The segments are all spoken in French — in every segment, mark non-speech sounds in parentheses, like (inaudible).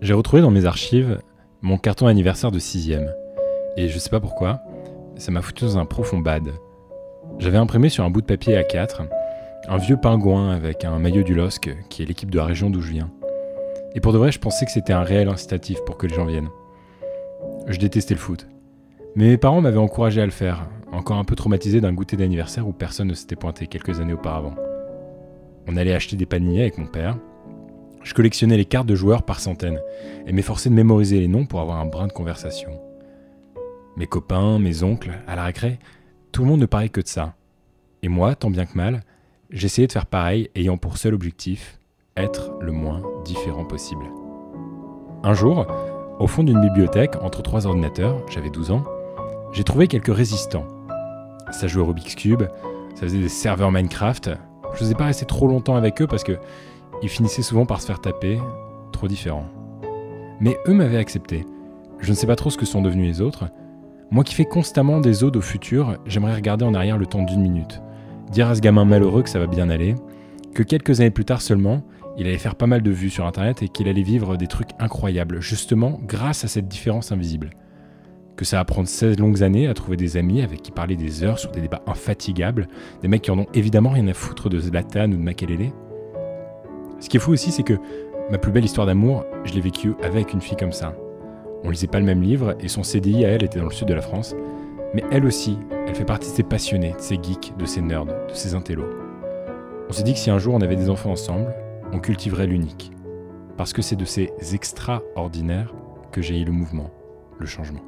J'ai retrouvé dans mes archives mon carton anniversaire de 6ème. Et je sais pas pourquoi, ça m'a foutu dans un profond bad. J'avais imprimé sur un bout de papier A4 un vieux pingouin avec un maillot du LOSC, qui est l'équipe de la région d'où je viens. Et pour de vrai, je pensais que c'était un réel incitatif pour que les gens viennent. Je détestais le foot. Mais mes parents m'avaient encouragé à le faire, encore un peu traumatisé d'un goûter d'anniversaire où personne ne s'était pointé quelques années auparavant. On allait acheter des paniers avec mon père. Je collectionnais les cartes de joueurs par centaines et m'efforçais de mémoriser les noms pour avoir un brin de conversation. Mes copains, mes oncles, à la récré, tout le monde ne parlait que de ça. Et moi, tant bien que mal, j'essayais de faire pareil, ayant pour seul objectif être le moins différent possible. Un jour, au fond d'une bibliothèque, entre trois ordinateurs, j'avais 12 ans, j'ai trouvé quelques résistants. Ça jouait au Rubik's Cube, ça faisait des serveurs Minecraft. Je n'osais pas rester trop longtemps avec eux parce que ils finissaient souvent par se faire taper, trop différents. Mais eux m'avaient accepté. Je ne sais pas trop ce que sont devenus les autres. Moi qui fais constamment des odes au futur, j'aimerais regarder en arrière le temps d'une minute. Dire à ce gamin malheureux que ça va bien aller, que quelques années plus tard seulement, il allait faire pas mal de vues sur internet et qu'il allait vivre des trucs incroyables, justement grâce à cette différence invisible. Que ça va prendre 16 longues années à trouver des amis avec qui parler des heures sur des débats infatigables, des mecs qui en ont évidemment rien à foutre de Zlatan ou de Makelele. Ce qui est fou aussi, c'est que ma plus belle histoire d'amour, je l'ai vécue avec une fille comme ça. On lisait pas le même livre et son CDI à elle était dans le sud de la France. Mais elle aussi, elle fait partie de ces passionnés, de ces geeks, de ces nerds, de ces intellos. On s'est dit que si un jour on avait des enfants ensemble, on cultiverait l'unique. Parce que c'est de ces extraordinaires que j'ai eu le mouvement, le changement.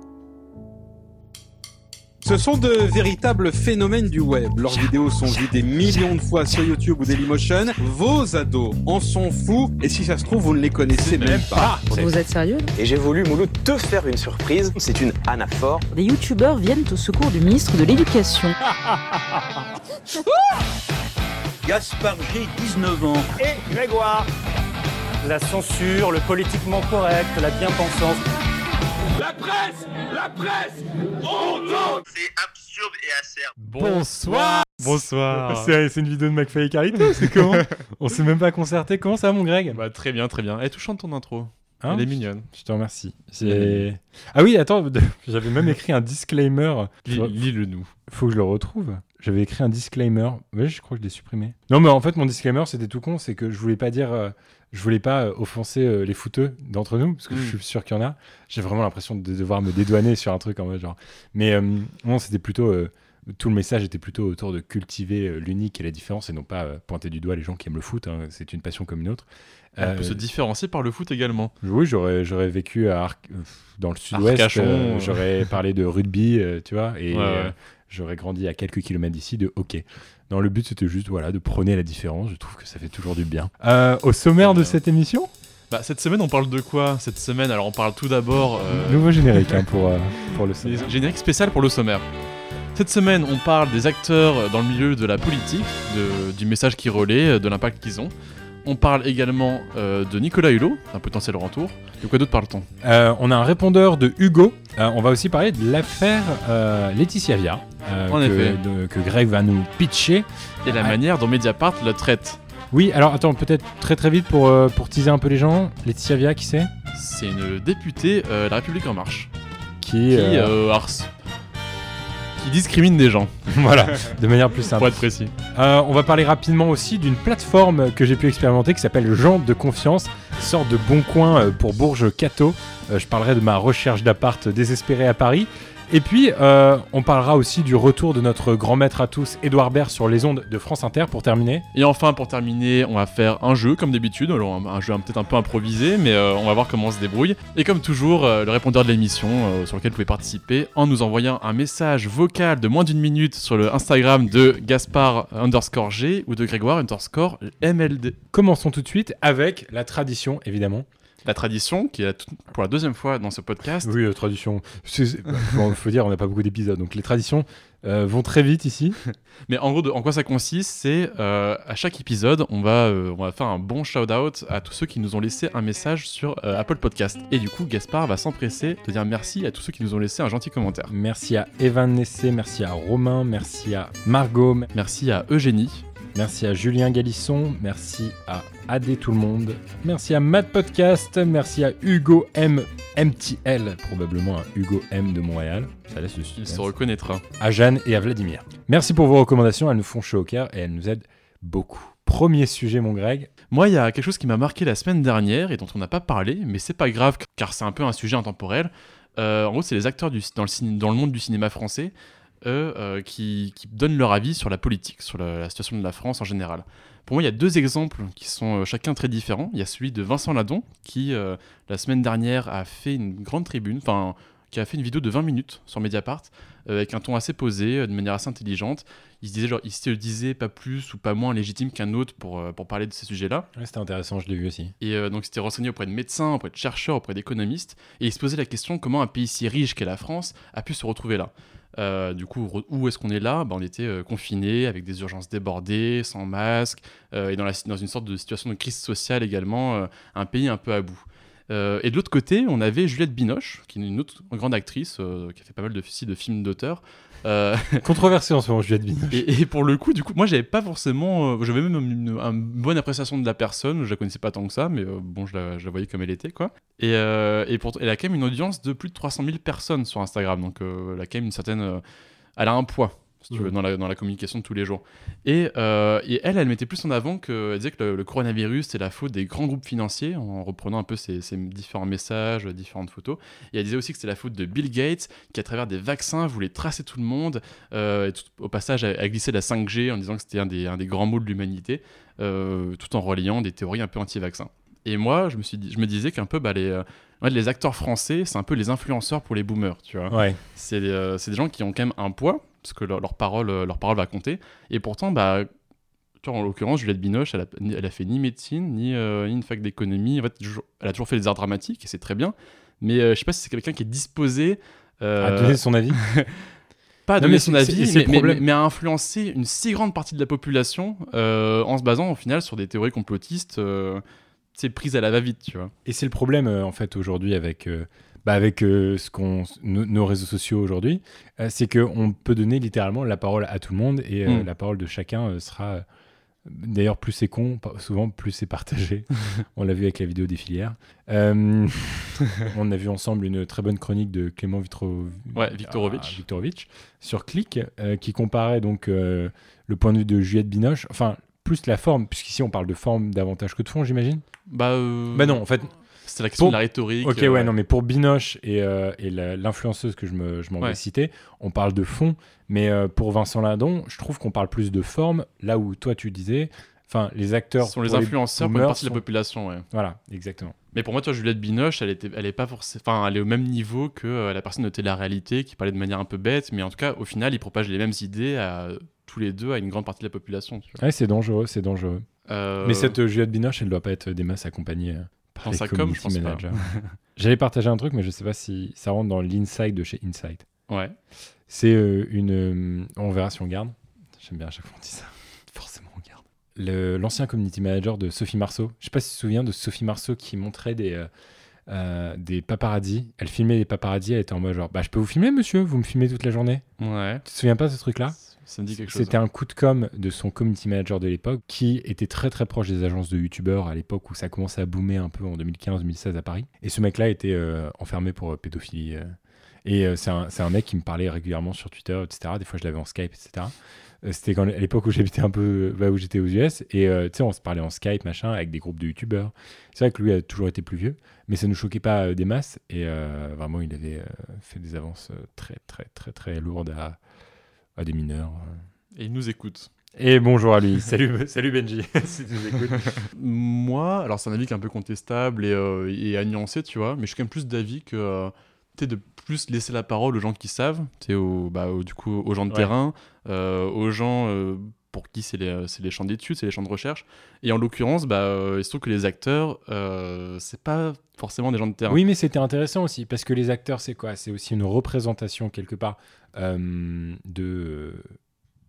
Ce sont de véritables phénomènes du web. Leurs vidéos sont vues des millions de fois sur YouTube ou Dailymotion. Vos ados en sont fous et si ça se trouve, vous ne les connaissez même pas. Vous êtes sérieux Et j'ai voulu, Mouloud, te faire une surprise. C'est une anaphore. Des youtubeurs viennent au secours du ministre de l'Éducation. (laughs) Gaspard G, 19 ans. Et Grégoire La censure, le politiquement correct, la bien-pensance. La presse La presse On C'est absurde et acerbe. Bonsoir Bonsoir. C'est c'est une vidéo de McFly et Carito, c'est (laughs) comment On s'est même pas concerté. Comment ça, mon Greg Bah très bien, très bien. Et touchante ton intro. Hein Elle est mignonne. Je te remercie. Ah oui, attends, j'avais même écrit un disclaimer. Lis- Lis-le nous. Faut que je le retrouve. J'avais écrit un disclaimer. Ouais, je crois que je l'ai supprimé. Non, mais en fait, mon disclaimer, c'était tout con. C'est que je voulais pas dire. euh, je voulais pas euh, offenser euh, les footeux d'entre nous, parce que Mm. je suis sûr qu'il y en a. J'ai vraiment l'impression de devoir me dédouaner sur un truc en mode genre. Mais euh, non, c'était plutôt. euh, tout le message était plutôt autour de cultiver euh, l'unique et la différence et non pas pointer du doigt les gens qui aiment le foot. hein. C'est une passion comme une autre. On peut se différencier par le foot également. oui, j'aurais, j'aurais vécu à dans le sud-ouest. J'aurais parlé de rugby, tu vois, et Ouais, ouais. J'aurais grandi à quelques kilomètres d'ici de hockey. Non, le but c'était juste voilà de prôner la différence. Je trouve que ça fait toujours du bien. Euh, au sommaire de cette émission, Bah, cette semaine, on parle de quoi Cette semaine, alors on parle tout d'abord. euh, nouveau générique hein, pour euh, pour le sommaire. génériques spécial pour le sommaire. Cette semaine, on parle des acteurs dans le milieu de la politique, de- du message qu'ils relaient, de l'impact qu'ils ont. On parle également euh, de Nicolas Hulot, un potentiel retour. De quoi d'autre parle-t-on? Euh, on a un répondeur de Hugo. Euh, on va aussi parler de l'affaire Laetitia Via, En que, effet. de- que Greg va nous pitcher. Et la Ah. manière dont Mediapart le traite. Oui, alors attends, peut-être très très vite pour pour teaser un peu les gens. Laetitia Via, qui c'est? C'est une députée La République En Marche. Qui, Qui, ars- qui discrimine des gens, (laughs) voilà, de manière plus simple. pour être précis. Euh, on va parler rapidement aussi d'une plateforme que j'ai pu expérimenter qui s'appelle Gens de confiance, sorte de bon coin euh, pour Bourges Cato. Euh, je parlerai de ma recherche d'appart désespérée à Paris. Et puis, euh, on parlera aussi du retour de notre grand maître à tous, Édouard Baird, sur les ondes de France Inter pour terminer. Et enfin, pour terminer, on va faire un jeu, comme d'habitude. Alors, un, un jeu peut-être un peu improvisé, mais euh, on va voir comment on se débrouille. Et comme toujours, euh, le répondeur de l'émission, sur lequel vous pouvez participer, en nous envoyant un message vocal de moins d'une minute sur le Instagram de Gaspard underscore G ou de Grégoire underscore MLD. Commençons tout de suite avec la tradition, évidemment. La tradition, qui est pour la deuxième fois dans ce podcast. Oui, la tradition. Il faut dire, on n'a pas beaucoup d'épisodes, donc les traditions euh, vont très vite ici. (laughs) Mais en gros, de- en quoi ça consiste C'est euh, à chaque épisode, on va, euh, on va faire un bon shout-out à tous ceux qui nous ont laissé un message sur Apple Podcast. Et du coup, Gaspard va s'empresser de dire merci à tous ceux qui nous ont laissé un gentil commentaire. Merci à Evan Nessé, merci à Romain, merci à Margot, Merci à Eugénie, Merci à Julien Galisson. Merci à AD Tout le Monde. Merci à Mad Podcast. Merci à Hugo M. MTL, probablement un Hugo M de Montréal. Ça laisse le Il suspense. se reconnaîtra. À Jeanne et à Vladimir. Merci pour vos recommandations. Elles nous font chaud au cœur et elles nous aident beaucoup. Premier sujet, mon Greg. Moi, il y a quelque chose qui m'a marqué la semaine dernière et dont on n'a pas parlé, mais c'est pas grave car c'est un peu un sujet intemporel. Euh, en gros, c'est les acteurs du, dans, le ciné- dans le monde du cinéma français euh, qui, qui donnent leur avis sur la politique, sur la, la situation de la France en général. Pour moi, il y a deux exemples qui sont euh, chacun très différents. Il y a celui de Vincent Ladon qui, euh, la semaine dernière, a fait une grande tribune, enfin, qui a fait une vidéo de 20 minutes sur Mediapart, euh, avec un ton assez posé, de manière assez intelligente. Il se disait, genre, il se disait pas plus ou pas moins légitime qu'un autre pour, pour parler de ces sujets-là. Ouais, C'était intéressant, je l'ai vu aussi. Et donc, il s'était renseigné auprès de médecins, auprès de chercheurs, auprès d'économistes. Et il se posait la question comment un pays si riche qu'est la France a pu se retrouver là? Euh, du coup, où est-ce qu'on est là Bah, On était euh, confinés, avec des urgences débordées, sans masque, euh, et dans, une sorte de situation de crise sociale également, euh, un pays un peu à bout. Et de l'autre côté, on avait Juliette Binoche, qui est une autre grande actrice, qui a fait pas mal de, de films d'auteur. Euh, (laughs) Controversé en ce moment, Juliette Binoche. et, et pour le coup, du coup, moi, j'avais pas forcément. euh, j'avais même une, une bonne appréciation de la personne. Je la connaissais pas tant que ça, mais euh, bon, je la, je la voyais comme elle était, quoi. Et, et pourtant, elle a quand même une audience de plus de 300 000 personnes sur Instagram. Donc, elle a quand même une certaine. elle a un poids, si tu veux, Mhm. dans la, dans la communication de tous les jours. Et, euh, et elle, elle mettait plus en avant que. Elle disait que le, le coronavirus, c'est la faute des grands groupes financiers, en reprenant un peu ses, ses différents messages, différentes photos. Et elle disait aussi que c'était la faute de Bill Gates, qui, à travers des vaccins, voulait tracer tout le monde. euh, et tout- au passage, a, a glissé la 5G en disant que c'était un des, un des grands maux de l'humanité, euh, tout en relayant des théories un peu anti-vaccins. Et moi, je me, suis dit- je me disais qu'un peu, bah, les, ouais, les acteurs français, c'est un peu les influenceurs pour les boomers, tu vois. Ouais. C'est euh, c'est des gens qui ont quand même un poids, parce que leur, leur parole, euh, leur parole va compter. Et pourtant, bah, tu vois, en l'occurrence, Juliette Binoche, elle a, ni- elle a fait ni médecine, ni, euh, ni une fac d'économie. En fait, elle a toujours fait des arts dramatiques, et c'est très bien. Mais euh, je sais pas si c'est quelqu'un qui est disposé. euh, À donner son avis. (laughs) pas à Non, donner son avis, mais, à influencer une si grande partie de la population en se basant au final sur des théories complotistes, c'est prises à la va-vite, tu vois. Et c'est le problème euh, en fait aujourd'hui avec, euh, bah, avec euh, ce qu'on, no- nos réseaux sociaux aujourd'hui, euh, c'est qu'on peut donner littéralement la parole à tout le monde et euh, Mm. la parole de chacun euh, sera. D'ailleurs, plus c'est con, souvent plus c'est partagé. (laughs) on l'a vu avec la vidéo des filières. Euh, (laughs) on a vu ensemble une très bonne chronique de Clément Vitro... Ouais, Viktorovitch. ah, Viktorovitch sur Click euh, qui comparait donc euh, le point de vue de Juliette Binoche, enfin plus la forme, puisqu'ici on parle de forme davantage que de fond, j'imagine? Bah, euh, Bah non, en fait, C'était la question Pour- de la rhétorique. Ok, euh, ouais, non, mais pour Binoche et, euh, et l'influenceuse que je me- je m'en Ouais. vais citer, on parle de fond, mais euh, pour Vincent Lindon, je trouve qu'on parle plus de forme, là où toi tu disais, enfin, les acteurs. Ce sont les influenceurs pour une partie de la population, ouais. Voilà, exactement. Mais pour moi, tu vois, Juliette Binoche, elle, était, elle est pas forcément, enfin, elle est au même niveau que euh, la personne de télé-réalité qui parlait de manière un peu bête, mais en tout cas, au final, ils propagent les mêmes idées à tous les deux à une grande partie de la population. Tu vois. Ouais, c'est dangereux, c'est dangereux. Euh, Mais cette euh, Juliette Binoche, elle doit pas être des masses accompagnée euh, par Dans sa com, je pense pas. (laughs) J'allais partager un truc, mais je sais pas si ça rentre dans l'inside de chez Insight. Ouais. C'est euh, une. euh, on verra si on garde. J'aime bien à chaque fois on dit ça. (laughs) Forcément, on garde. Le- L'ancien community manager de Sophie Marceau. Je sais pas si tu te souviens de Sophie Marceau qui montrait des, euh, euh, des paparazzis. Elle filmait des paparazzis. Elle était en mode genre Bah, je peux vous filmer, monsieur? Vous me filmez toute la journée? Ouais. Tu te souviens pas de ce truc-là? Ça me dit quelque chose. C'était un coup de com de son community manager de l'époque qui était très très proche des agences de youtubeurs à l'époque où ça commençait à boomer un peu en 2015-2016 à Paris. Et ce mec-là était euh, enfermé pour euh, pédophilie. euh. Et euh, c'est un, un mec qui me parlait régulièrement sur Twitter, etc. Des fois je l'avais en Skype, etc. Euh, C'était à l'époque où j'habitais un peu, bah, où j'étais aux US. Et euh, tu sais, on se parlait en Skype, machin, avec des groupes de youtubeurs. C'est vrai que lui a toujours été plus vieux, mais ça ne nous choquait pas des masses. Et vraiment, il avait fait des avances très, très, très, très lourdes à, à des mineurs. euh. Et il nous écoute. Et bonjour à lui. (laughs) salut, salut Benji. (laughs) si tu nous écoutes. Moi, alors c'est un avis qui est un peu contestable et, euh, et à nuancer, tu vois, mais je suis quand même plus d'avis que euh, tu de plus laisser la parole aux gens qui savent, tu bah, aux- du coup, aux gens de Ouais. terrain, euh, aux gens euh, pour qui c'est les, c'est les champs d'études, c'est les champs de recherche. Et en l'occurrence, bah, euh, il se trouve que les acteurs, euh, c'est pas forcément des gens de terrain. Oui, mais c'était intéressant aussi parce que les acteurs, c'est quoi? C'est aussi une représentation quelque part euh, de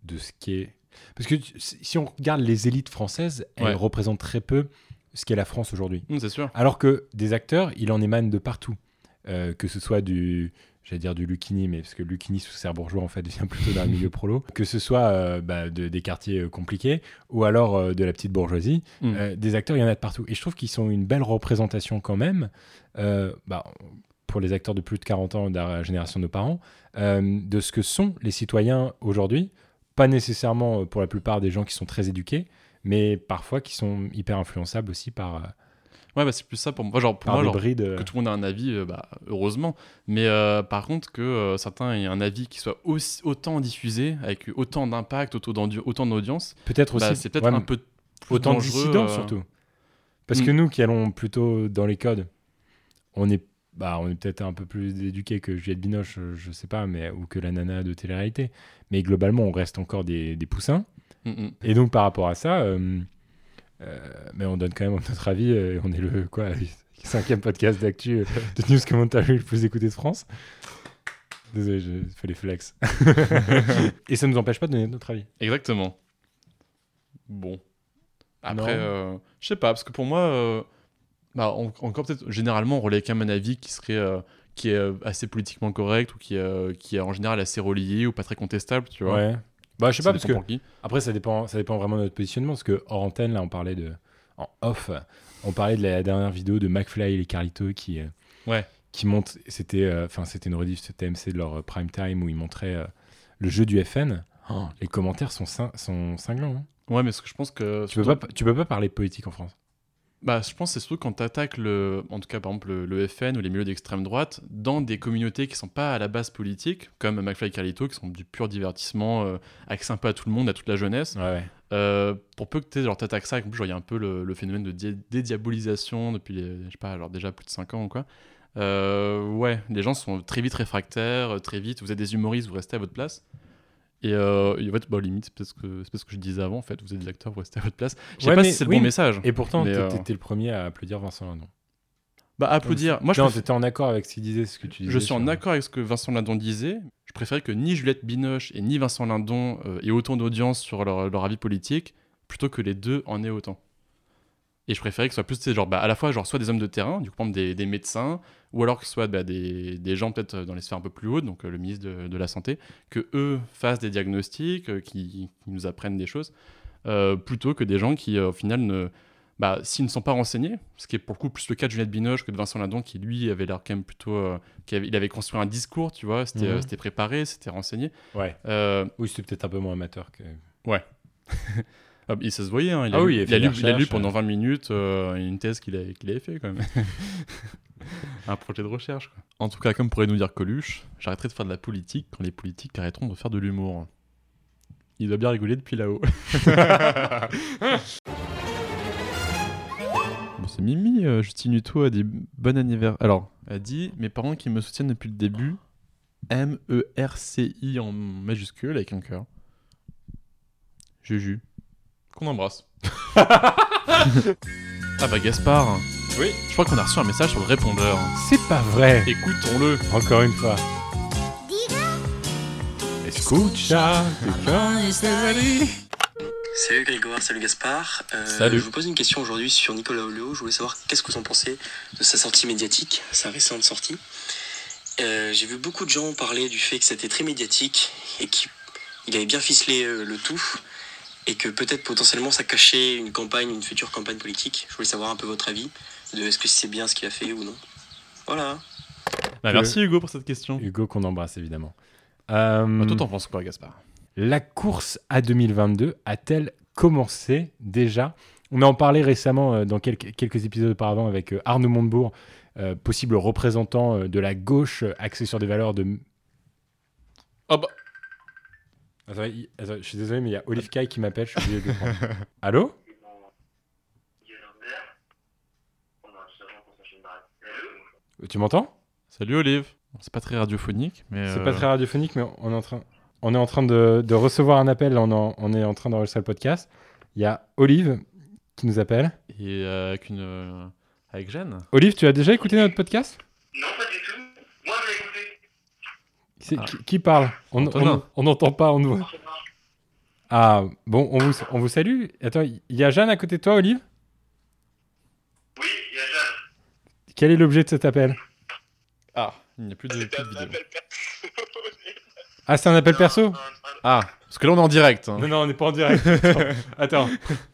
de ce qui est. Parce que si on regarde les élites françaises, elles Ouais. représentent très peu ce qu'est la France aujourd'hui. Hum, c'est sûr. Alors que des acteurs, il en émane de partout. Euh, que ce soit du, j'allais dire du Lucchini, mais parce que Lucchini sous serre bourgeois en fait (laughs) vient plutôt d'un milieu prolo, que ce soit euh, bah, de- des quartiers euh, compliqués ou alors euh, de la petite bourgeoisie, Mm. des acteurs il y en a de partout. Et je trouve qu'ils sont une belle représentation quand même, bah, pour les acteurs de plus de 40 ans de la génération de nos parents, de ce que sont les citoyens aujourd'hui, pas nécessairement pour la plupart des gens qui sont très éduqués, mais parfois qui sont hyper influençables aussi par, Ouais, bah, c'est plus ça pour moi. Genre, pour moi, genre, brides. euh, que tout le monde a un avis, euh, bah, heureusement. Mais euh, par contre, que euh, certains aient un avis qui soit aussi, autant diffusé, avec autant d'impact, autant d'audience, Peut-être aussi. bah, c'est peut-être ouais, un peu autant euh, surtout. Parce Mm. que nous qui allons plutôt dans les codes, on est, bah, on est peut-être un peu plus éduqués que Juliette Binoche, je sais pas, mais, ou que la nana de télé-réalité. Mais globalement, on reste encore des, des poussins. Mm, mm. Et donc par rapport à ça, euh, mais on donne quand même (laughs) notre avis. euh, on est le quoi, (laughs) cinquième podcast d'actu euh, de news commentary le plus écouté de France. Désolé, je fais les flex. (laughs) Et ça nous empêche pas de donner notre avis. Exactement. Bon. Après, euh, je sais pas, parce que pour moi, euh, bah, en- encore peut-être, généralement, on relaie quand même un avis qui serait. euh, qui est euh, assez politiquement correct ou qui, euh, qui est en général assez relié ou pas très contestable, tu vois. Ouais. Bah je sais Ça pas parce que qui. Après, ça dépend, ça dépend vraiment de notre positionnement, parce que hors antenne, là, on parlait de. En off, on parlait de la dernière vidéo de McFly et les Carlito qui. euh, Ouais. Qui monte. C'était euh, enfin c'était une rediff de TMC de leur euh, prime time où ils montraient le jeu du FN. Oh, les commentaires sont, cin- sont cinglants. hein. Ouais, mais ce que je pense que. Tu, peux pas, tu peux pas parler de politique en France. Bah, je pense que c'est surtout quand tu attaques le, en tout cas par exemple le, le FN ou les milieux d'extrême droite dans des communautés qui sont pas à la base politique, comme McFly et Carlito, qui sont du pur divertissement, euh, accès un peu à tout le monde, à toute la jeunesse. Ouais, ouais. Euh, pour peu que tu t'attaques ça, en plus, genre, il y a un peu le, le phénomène de dé- dédiabolisation depuis, les, je sais pas, genre déjà plus de 5 ans ou quoi. Euh, ouais, les gens sont très vite réfractaires, très vite, vous êtes des humoristes, vous restez à votre place. Et, euh, et en fait, bah, limite, c'est peut-être ce que, c'est peut-être ce que je disais avant, en fait, vous êtes des acteurs, vous restez à votre place. Je sais Ouais, pas mais- si c'est le oui, bon message. Et pourtant, Mais, t'étais euh, le premier à applaudir Vincent Lindon. Bah, applaudir. Moi, je, préfère- en accord avec ce qu'il disait, ce que tu disais. je suis en accord avec ce que Vincent Lindon disait. Je préférais que ni Juliette Binoche et ni Vincent Lindon euh, aient autant d'audience sur leur, leur avis politique, plutôt que les deux en aient autant. Et je préférais que ce soit plus, genre, bah, à la fois, genre, soit des hommes de terrain, du coup, par exemple, des, des médecins, ou alors que ce soit bah, des, des gens peut-être dans les sphères un peu plus hautes, donc euh, le ministre de, de la Santé, que eux fassent des diagnostics, euh, qui, qui nous apprennent des choses, euh, plutôt que des gens qui, euh, au final, ne, bah, s'ils ne sont pas renseignés, ce qui est pour le coup plus le cas de Juliette Binoche que de Vincent Lindon, qui lui avait l'air quand même plutôt. euh, qui avait- il avait construit un discours, tu vois, c'était Mhm. euh, c'était préparé, c'était renseigné. Ouais. Euh, Oui, c'était peut-être un peu moins amateur que. (laughs) ah, il ça se voyait, hein, il, a Ah lu, oui, il a il a lu, il a lu recherches, pendant euh. 20 minutes euh, une thèse qu'il a- qu'il avait fait quand même. (laughs) (laughs) un projet de recherche. Quoi. En tout cas, comme pourrait nous dire Coluche, j'arrêterai de faire de la politique quand les politiques arrêteront de faire de l'humour. Il doit bien rigoler depuis là-haut. (laughs) C'est Mimi, euh, Justine Hutto a dit bon anniversaire. Alors, elle a dit mes parents qui me soutiennent depuis le début. M-E-R-C-I en majuscule avec un cœur. Juju. Qu'on embrasse. (laughs) ah bah Gaspard. Oui. Je crois qu'on a reçu un message sur le répondeur. C'est pas vrai. Écoutons-le. Encore une fois. Escucha, Salut Grégoire, salut Gaspard. Euh, Salut. Je vous pose une question aujourd'hui sur Nicolas Hulot. Je voulais savoir qu'est-ce que vous en pensez de sa sortie médiatique, sa récente sortie. Euh, J'ai vu beaucoup de gens parler du fait que c'était très médiatique et qu'il avait bien ficelé euh, le tout et que peut-être potentiellement ça cachait une campagne, une future campagne politique. Je voulais savoir un peu votre avis de est-ce que c'est bien ce qu'il a fait ou non. Voilà. Bah, merci Hugo pour cette question. Hugo qu'on embrasse évidemment. Euh, Bah, toi t'en penses quoi Gaspard? La course à 2022 a-t-elle commencé déjà? On en parlait récemment euh, dans quelques, quelques épisodes auparavant avec euh, Arnaud Montebourg, euh, possible représentant euh, de la gauche euh, axée sur des valeurs de. Ah bah. Attends, il- attends, je suis désolé, mais il y a Olive Kai qui m'appelle, je suis obligé de le prendre. (laughs) Allô? Tu m'entends? Salut Olive. C'est pas très radiophonique, mais. C'est euh, pas très radiophonique, mais on est en train, on est en train de, de recevoir un appel. On, en- on est en train d'enregistrer le podcast. Il y a Olive qui nous appelle. Et euh, avec une. euh, avec Jeanne Olive, tu as déjà écouté notre podcast? Non, pas du tout. Moi, je l'ai écouté. C'est- Ah. qui, qui parle? On Antonin. on- on n'entend pas, on nous voit. Ah, bon, on vous, on vous salue. Attends, il y a Jeanne à côté de toi, Olive Oui, il y a Jeanne. Quel est l'objet de cet appel Ah, Il n'y a plus de, plus de un vidéo. Ah, c'est un appel perso Un- un- Ah, parce que là on est en direct. hein. Non, non, on n'est pas en direct. (laughs) Attends, Attends.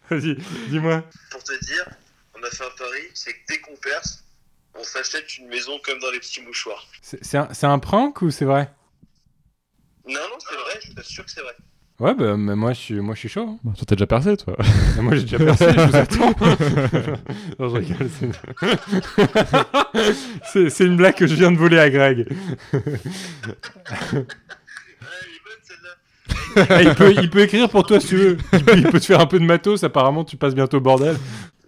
vas-y, dis-moi. Pour te dire, on a fait un pari, c'est que dès qu'on perce, on s'achète une maison comme dans les petits mouchoirs. C'est c'est un, c'est un prank ou c'est vrai? Non, non, c'est vrai, je t'assure que c'est vrai. Ouais, bah mais moi je suis, moi, je suis chaud. hein. Bah, toi t'as déjà percé toi. (laughs) moi j'ai déjà percé, je vous attends. (laughs) non, je rigole. c'est- (laughs) C'est c'est une blague que je viens de voler à Greg. Ah, elle est bonne celle-là. Il, peut, il peut écrire pour toi si tu veux. Il peut, il peut te faire un peu de matos, apparemment tu passes bientôt au bordel.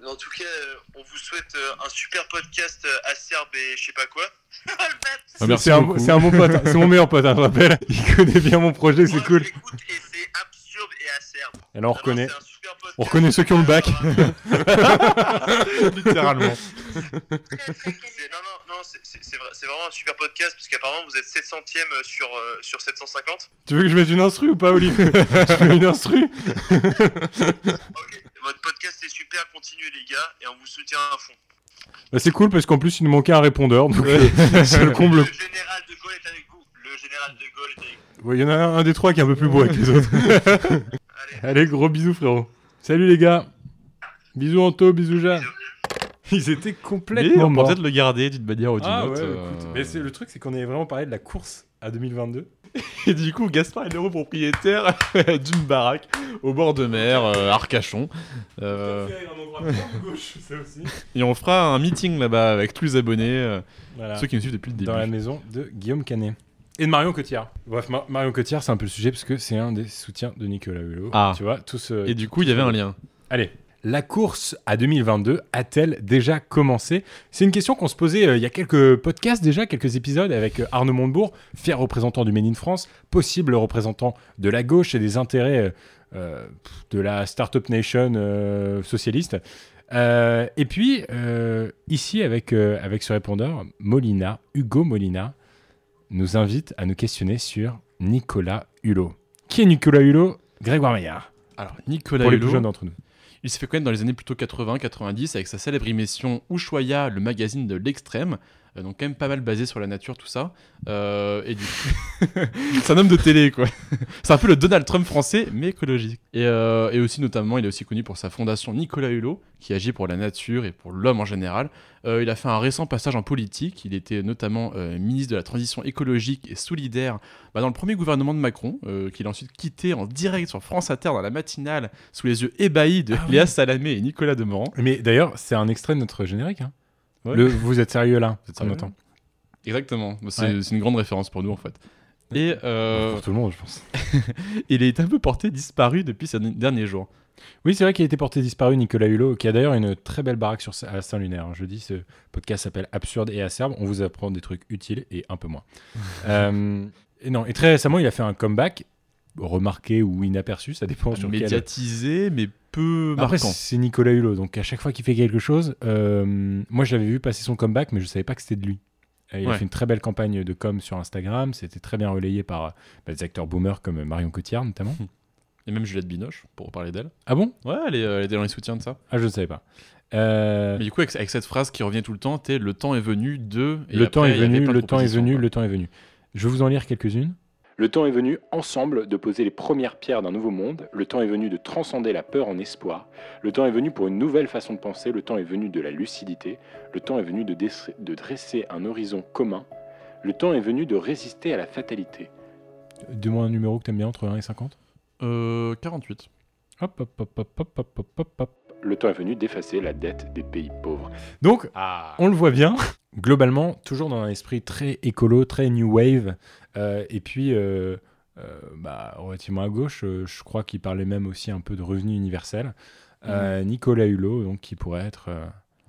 En tout cas, euh, vous souhaite euh, un super podcast euh, acerbe et je sais pas quoi. (laughs) Le bête. Ah, merci c'est un, beaucoup. c'est un bon pote, c'est mon meilleur pote, hein, je rappelle. (laughs) Il connaît bien mon projet, c'est cool. et c'est absurde et acerbe. Et là on reconnaît, on reconnaît ceux qui ont le bac. (laughs) Littéralement. C'est- Non, non, non, c'est- c'est c'est vrai- c'est vraiment un super podcast parce qu'apparemment vous êtes 700ème sur, euh, sur 750. Tu veux que je mette une instru ou pas, Olivier? Je mets une instru Ok, votre podcast est super, continuez les gars et on vous soutient à fond. Bah, C'est cool parce qu'en plus il nous manquait un répondeur, donc euh, (laughs) c'est le comble. Le général de Gaulle est avec vous. Le général de Gaulle est avec vous. Ouais, Il y en a un, un des trois qui est un peu plus beau avec les autres. Allez, (laughs) gros bisous frérot. Salut les gars. Bisous Anto, bisous Jeanne. Ils étaient Mais complètement on peut peut-être le garder d'une manière ou d'une Ah autre. ouais, euh. Mais c'est le truc, c'est qu'on avait vraiment parlé de la course à 2022. (laughs) Et du coup, Gaspard est l'heureux propriétaire (laughs) d'une baraque au bord de mer, euh, Arcachon. Euh, (laughs) et on fera un meeting là-bas avec tous les abonnés, euh, Voilà. ceux qui nous suivent depuis le début. Dans la maison de Guillaume Canet. Et de Marion Cotillard. Bref, Mar- Marion Cotillard, c'est un peu le sujet parce que c'est un des soutiens de Nicolas Hulot. Ah. Tu vois, tous. Et du coup, il y avait un lien. Allez. La course à 2022 a-t-elle déjà commencé? C'est une question qu'on se posait euh, il y a quelques podcasts déjà, quelques épisodes avec euh, Arnaud Montebourg, fier représentant du Made in France, possible représentant de la gauche et des intérêts euh, de la Startup Nation euh, socialiste. Et puis, ici, avec, avec ce répondeur, Molina, Hugo Molina, nous invite à nous questionner sur Nicolas Hulot. Qui est Nicolas Hulot? Grégoire Maillard, Alors, Nicolas pour les Hulot, plus jeunes d'entre nous. Il s'est fait connaître dans les années plutôt 80-90 avec sa célèbre émission Ushuaïa, le magazine de l'extrême. Euh, donc quand même pas mal basé sur la nature, tout ça. Euh, et du coup, (laughs) c'est un homme de télé, quoi. (laughs) c'est un peu le Donald Trump français, mais écologique. Et, euh, et aussi, notamment, il est aussi connu pour sa fondation Nicolas Hulot, qui agit pour la nature et pour l'homme en général. Euh, il a fait un récent passage en politique. Il était notamment euh, ministre de la transition écologique et solidaire bah, dans le premier gouvernement de Macron, euh, qu'il a ensuite quitté en direct sur France Inter dans la matinale, sous les yeux ébahis de Ah oui. Léa Salamé et Nicolas Demorand. Mais d'ailleurs, c'est un extrait de notre générique. hein. Ouais. Le, vous êtes sérieux là Vous êtes sérieux entend. Exactement, c'est Ouais. c'est une grande référence pour nous en fait. Et euh, Pour tout le monde, je pense. (laughs) il est un peu porté disparu depuis ces derniers jours. Oui, c'est vrai qu'il a été porté disparu, Nicolas Hulot, qui a d'ailleurs une très belle baraque sur, à Saint-Lunaire. hein. Je dis, ce podcast s'appelle Absurde et Acerbe. On vous apprend des trucs utiles et un peu moins. (laughs) Euh, et non, et très récemment, il a fait un comeback remarqué ou inaperçu, ça dépend sur quel... Médiatisé, mais peu Après, marquant. c'est Nicolas Hulot, donc à chaque fois qu'il fait quelque chose, euh, moi je l'avais vu passer son comeback, mais je savais pas que c'était de lui. Il a fait une très belle campagne de com sur Instagram, c'était très bien relayé par euh, bah, des acteurs boomers comme Marion Cotillard notamment. Et même Juliette Binoche, pour parler d'elle. ah bon? Ouais, elle, est, euh, elle était dans les soutiens de ça. Ah, je ne savais pas. Euh, Mais du coup, avec, avec cette phrase qui revient tout le temps, t'es le temps est venu de. et le temps est venu, le temps est venu, quoi. le temps est venu. Je vais vous en lire quelques-unes. Le temps est venu ensemble de poser les premières pierres d'un nouveau monde, le temps est venu de transcender la peur en espoir, le temps est venu pour une nouvelle façon de penser, le temps est venu de la lucidité, le temps est venu de, dresser un horizon commun, le temps est venu de résister à la fatalité. Dis-moi un numéro que t'aimes bien entre 1 et 50 euh, 48. Hop, hop, hop, hop, hop, hop, hop, hop. Le temps est venu d'effacer la dette des pays pauvres. Donc, on le voit bien. Globalement, toujours dans un esprit très écolo, très new wave. Euh, et puis, euh, euh, bah, relativement à gauche, euh, je crois qu'il parlait même aussi un peu de revenu universel. Euh, Nicolas Hulot, donc, qui pourrait être.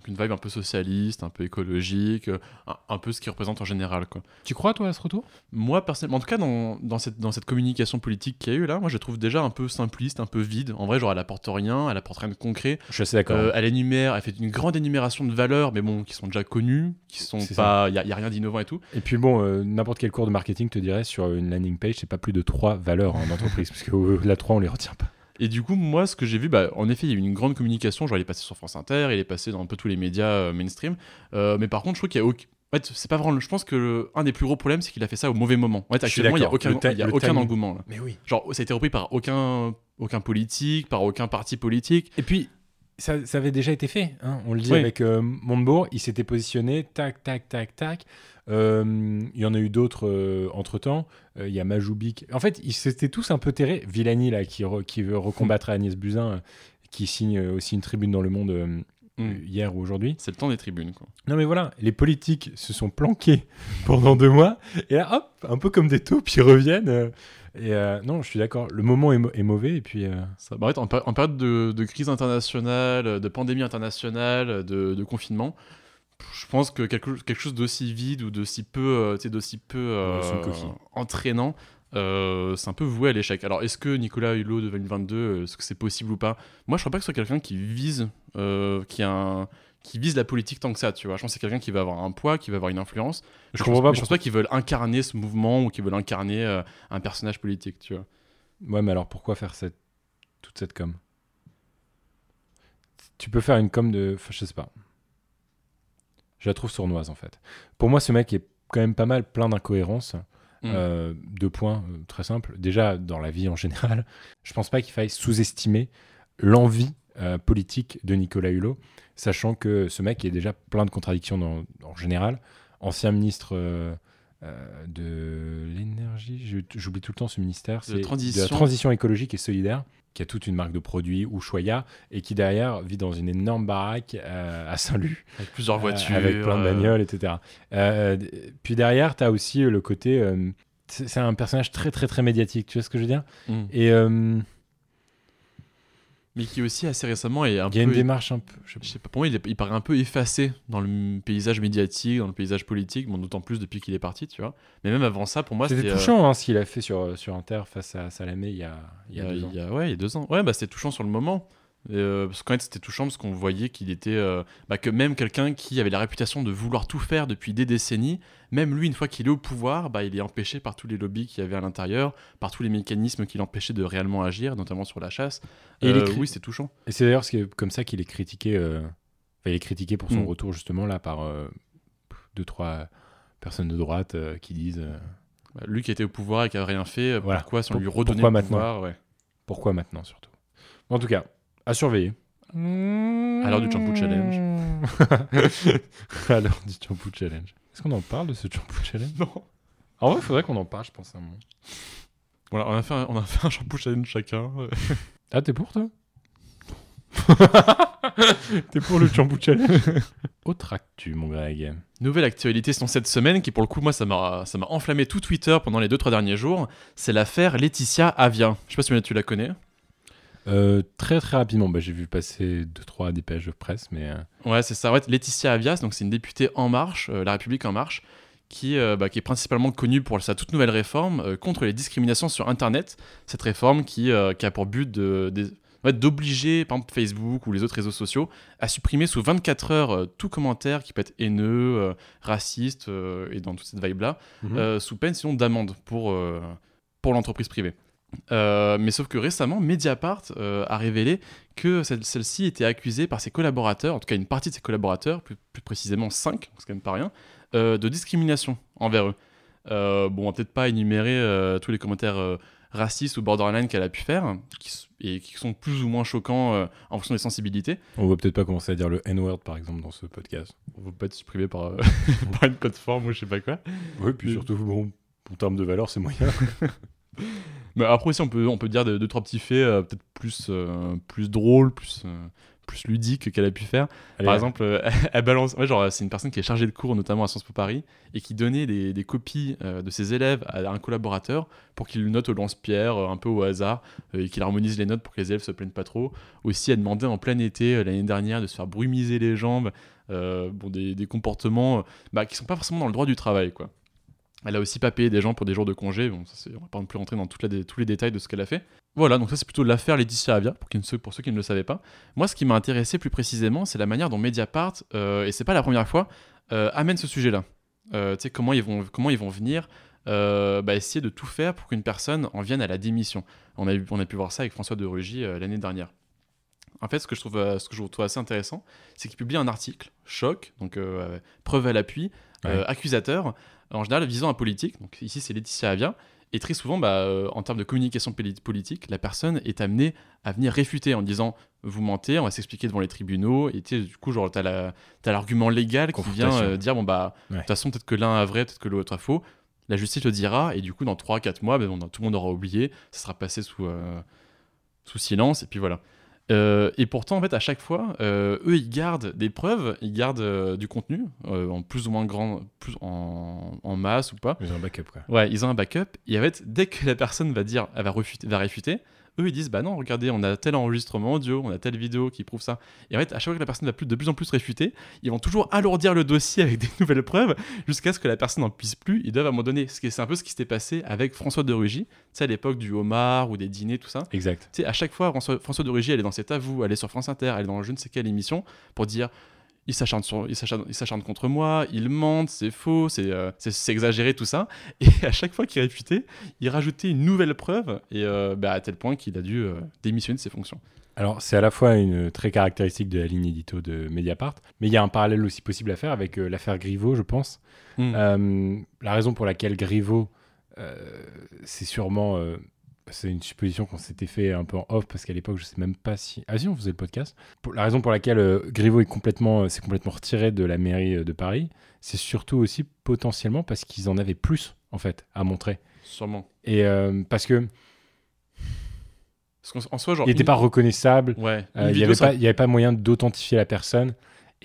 Une vibe un peu socialiste, un peu écologique, euh, un, un peu ce qu'il représente en général. Quoi. Tu crois, toi, à ce retour? Moi, personnellement, en tout cas, dans, dans, cette, dans cette communication politique qu'il y a eu là, moi je la trouve déjà un peu simpliste, un peu vide. En vrai, genre, elle apporte rien, elle apporte rien de concret. Je suis assez d'accord. Euh, elle énumère, elle fait une grande énumération de valeurs, mais bon, qui sont déjà connues, qui sont C'est pas. Il n'y a, y a rien d'innovant et tout. Et puis bon, euh, n'importe quel cours de marketing te dirait sur une landing page, c'est pas plus de trois valeurs en entreprise, (laughs) parce que euh, la 3, on les retient pas. Et du coup, moi, ce que j'ai vu, bah, en effet, il y a eu une grande communication. Genre, il est passé sur France Inter, il est passé dans un peu tous les médias euh, mainstream. Euh, mais par contre, je trouve qu'il y a aucun. En fait, c'est pas vraiment. Je pense que le- un des plus gros problèmes, c'est qu'il a fait ça au mauvais moment. En fait, actuellement, il y a aucun, il y a aucun engouement. Là. Mais oui. Genre, ça a été repris par aucun, aucun politique, par aucun parti politique. Et puis, ça, ça avait déjà été fait. hein. On le dit Oui. avec euh, Montebourg. Il s'était positionné, tac, tac, tac, tac. Euh, il y en a eu d'autres entre temps. Il y a Majoubik. En fait, ils s'étaient tous un peu terrés. Villani, là, qui, re- qui veut recombattre (laughs) Agnès Buzyn, euh, qui signe euh, aussi une tribune dans Le Monde euh, Mm. hier ou aujourd'hui. C'est le temps des tribunes, quoi. Non, mais voilà, les politiques se sont planqués (laughs) pendant deux mois. Et là, hop, un peu comme des taupes, ils reviennent. euh, et euh, non, je suis d'accord. Le moment est, mauvais. Et puis. euh, Ça, bah, en, période de, de crise internationale, de pandémie internationale, de, de confinement, je pense que quelque, quelque chose d'aussi vide ou d'aussi peu, euh, d'aussi peu euh, entraînant, euh, c'est un peu voué à l'échec. Alors, est-ce que Nicolas Hulot de 2022, euh, est-ce que c'est possible ou pas? Moi, je crois pas que ce soit quelqu'un qui vise, euh, qui a un- qui vise la politique tant que ça, tu vois. Je pense que c'est quelqu'un qui va avoir un poids, qui va avoir une influence. Je Mais comprends pense, pas Je pense pas qu'ils veulent incarner ce mouvement ou qu'ils veulent incarner euh, un personnage politique, tu vois. Ouais, mais alors pourquoi faire cette... toute cette com? Tu peux faire une com de. Enfin, je sais pas. Je la trouve sournoise en fait. Pour moi, ce mec est quand même pas mal plein d'incohérences. Mm. Euh, deux points euh, très simples. Déjà, dans la vie en général, (laughs) je pense pas qu'il faille sous-estimer l'envie euh, politique de Nicolas Hulot, sachant que ce mec est déjà plein de contradictions dans- en général. Ancien ministre de l'énergie, j'oublie tout le temps ce ministère, De c'est de la transition écologique et solidaire, qui a toute une marque de produits, Ushuaïa, et qui derrière vit dans une énorme baraque euh, à Saint-Luc. (laughs) Avec plusieurs Euh, voitures. avec plein de euh, bagnoles, etc. Euh, puis derrière, tu as aussi le côté. c'est un personnage très, très, très médiatique, tu vois ce que je veux dire? Mm. Et mais qui aussi assez récemment est un il y a peu. une démarche un peu. je sais pas. je sais pas, pour moi, il, est- il paraît un peu effacé dans le paysage médiatique, dans le paysage politique, bon, d'autant plus depuis qu'il est parti, tu vois. Mais même avant ça, pour moi, C'était euh, touchant hein, ce qu'il a fait sur, sur Inter face à Salamé il y a, il y a deux ans. il y a- ouais, il y a deux ans. Ouais, bah, c'était touchant sur le moment. Et, euh, parce qu'en fait, c'était touchant parce qu'on voyait qu'il était. euh, bah, que même quelqu'un qui avait la réputation de vouloir tout faire depuis des décennies, même lui, une fois qu'il est au pouvoir, bah, il est empêché par tous les lobbies qu'il y avait à l'intérieur, par tous les mécanismes qui l'empêchaient de réellement agir, notamment sur la chasse. Et Euh, oui, c'est touchant. Et c'est d'ailleurs ce comme ça qu'il est critiqué. euh, enfin, il est critiqué pour son Mm. retour justement là par euh, deux, trois personnes de droite qui disent Bah, lui qui était au pouvoir et qui a rien fait, Voilà. pourquoi sans Pour- lui pourquoi le maintenant pouvoir ouais. pourquoi maintenant surtout? En tout cas, à surveiller. À l'heure du Shampoo Challenge. (laughs) à l'heure du Shampoo Challenge. Est-ce qu'on en parle de ce Shampoo Challenge? Non. En vrai, il faudrait qu'on en parle, je pense, à un moment. Voilà, on a fait un, on a fait un shampoo challenge chacun. Ah, t'es pour, toi? (laughs) T'es pour le Shampoo Challenge (laughs) Autre actu, mon Greg. Nouvelle actualité sinon cette semaine qui pour le coup moi ça m'a ça m'a enflammé tout Twitter pendant les 2-3 derniers jours, c'est l'affaire Laetitia Avia. Je sais pas si tu la connais. Euh, très, très rapidement, bah, j'ai vu passer deux, trois dépêches de presse, mais... euh, Ouais, c'est ça. Ouais, Laetitia Avia, donc c'est une députée En Marche, euh, La République En Marche, qui, euh, bah, qui est principalement connue pour sa toute nouvelle réforme contre les discriminations sur Internet. Cette réforme qui, qui a pour but de, de- ouais, d'obliger, par exemple, Facebook ou les autres réseaux sociaux à supprimer sous 24 heures euh, tout commentaire qui peut être haineux, euh, raciste euh, et dans toute cette vibe-là, Mhm. euh, sous peine sinon d'amende pour, pour l'entreprise privée. Euh, mais sauf que récemment, Mediapart euh, a révélé que celle- celle-ci était accusée par ses collaborateurs, en tout cas une partie de ses collaborateurs, plus, plus précisément 5, c'est quand même pas rien, euh, de discrimination envers eux. Bon, on va peut-être pas énumérer tous les commentaires racistes ou borderline qu'elle a pu faire, qui, et qui sont plus ou moins choquants euh, en fonction des sensibilités. On va peut-être pas commencer à dire le N-word, par exemple, dans ce podcast. On va pas être supprimé par, euh, (laughs) par une plateforme ou je sais pas quoi. Oui, puis surtout, bon, en termes de valeur, c'est moyen. (laughs) Mais après aussi, on peut, on peut dire deux, deux, trois petits faits euh, peut-être plus, euh, plus drôles, plus, euh, plus ludiques qu'elle a pu faire. Allez, Par exemple, (laughs) elle balance. Ouais, genre, c'est une personne qui est chargée de cours, notamment à Sciences Po Paris, et qui donnait des, des copies de ses élèves à un collaborateur pour qu'il le note au lance-pierre, un peu au hasard, et qu'il harmonise les notes pour que les élèves se plaignent pas trop. Aussi, elle demandait en plein été, l'année dernière, de se faire brumiser les jambes. bon, des, des comportements bah, qui sont pas forcément dans le droit du travail, quoi. Elle a aussi pas payé des gens pour des jours de congé. Bon, ça, on va pas non plus rentrer dans toute la dé- tous les détails de ce qu'elle a fait. Voilà, donc ça c'est plutôt l'affaire Laetitia Avia, pour, qui pour ceux qui ne le savaient pas. Moi, ce qui m'a intéressé plus précisément, c'est la manière dont Mediapart, euh, et c'est pas la première fois, euh, amène ce sujet-là. Euh, tu sais, comment ils vont, comment ils vont venir euh, bah, essayer de tout faire pour qu'une personne en vienne à la démission. On a, eu- on a pu voir ça avec François de Rugy l'année dernière. En fait, ce que je trouve, ce que je trouve assez intéressant, c'est qu'il publie un article, choc, donc preuve à l'appui, Ouais. accusateur, en général visant un politique. Donc ici, c'est Laetitia Avia. Et très souvent, bah, euh, en termes de communication poli- politique, la personne est amenée à venir réfuter en disant vous mentez, on va s'expliquer devant les tribunaux. Et du coup, genre, t'as la- t'as l'argument légal qui vient euh, dire bon, bah, de Ouais. toute façon, peut-être que l'un a vrai, peut-être que l'autre a faux. La justice le dira, et du coup, dans 3-4 mois, on a- tout le monde aura oublié, ça sera passé sous, euh, sous silence, et puis voilà. Euh, et pourtant, en fait, à chaque fois, euh, eux, ils gardent des preuves, ils gardent euh, du contenu, en plus ou moins grand, plus en, en masse ou pas. Ils ont un backup, quoi. Ouais, ils ont un backup, et en fait, dès que la personne va dire, elle va, refuter, va réfuter, eux, ils disent, bah non, regardez, on a tel enregistrement audio, on a telle vidéo qui prouve ça. Et en fait, à chaque fois que la personne va plus, de plus en plus réfuter, ils vont toujours alourdir le dossier avec des (laughs) nouvelles preuves jusqu'à ce que la personne n'en puisse plus. Ils doivent à un moment donné. Ce qui est- C'est un peu ce qui s'était passé avec François de Rugy, tu sais, à l'époque du homard ou des dîners, tout ça. Exact. Tu sais, à chaque fois, François, François de Rugy, elle est dans cet avou, elle est sur France Inter, elle est dans je ne sais quelle émission pour dire. Il s'acharne, sur, il, s'acharne, il s'acharne contre moi, il mente, c'est faux, c'est, euh, c'est, exagéré, tout ça. Et (laughs) à chaque fois qu'il réfutait, il rajoutait une nouvelle preuve, et euh, bah, à tel point qu'il a dû euh, démissionner de ses fonctions. Alors, c'est à la fois une très caractéristique de la ligne édito de Mediapart, mais il y a un parallèle aussi possible à faire avec euh, l'affaire Griveaux, je pense. Mm. Euh, la raison pour laquelle Griveaux, c'est sûrement. C'est une supposition qu'on s'était fait un peu en off parce qu'à l'époque, je sais même pas si. Ah si, on faisait le podcast. Pour- la raison pour laquelle euh, Griveaux est complètement, euh, s'est complètement retiré de la mairie euh, de Paris, c'est surtout aussi potentiellement parce qu'ils en avaient plus, en fait, à montrer. Sûrement. Et euh, parce que Parce en soi, genre. il n'était une- pas reconnaissable. Ouais. Il n'y avait, ça- pas- il y avait pas moyen d'authentifier la personne.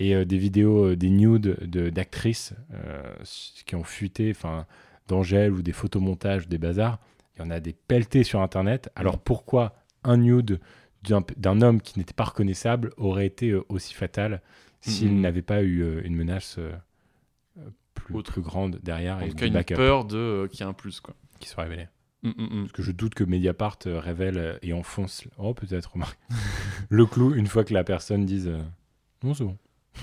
Et des vidéos, des nudes de- d'actrices qui ont fuité, enfin, d'Angèle ou des photomontages, des bazars, il y en a des pelletés sur Internet. Alors pourquoi un nude d'un homme qui n'était pas reconnaissable aurait été euh, aussi fatal s'il n'avait pas eu euh, une menace euh, plus, Autre. plus grande derrière En et tout de cas, une peur de euh, qu'il y ait un plus, quoi. qui soit mm. Parce que je doute que Mediapart révèle et enfonce, oh peut-être, remarque, (laughs) le clou une fois que la personne dise euh, non, c'est bon. (laughs)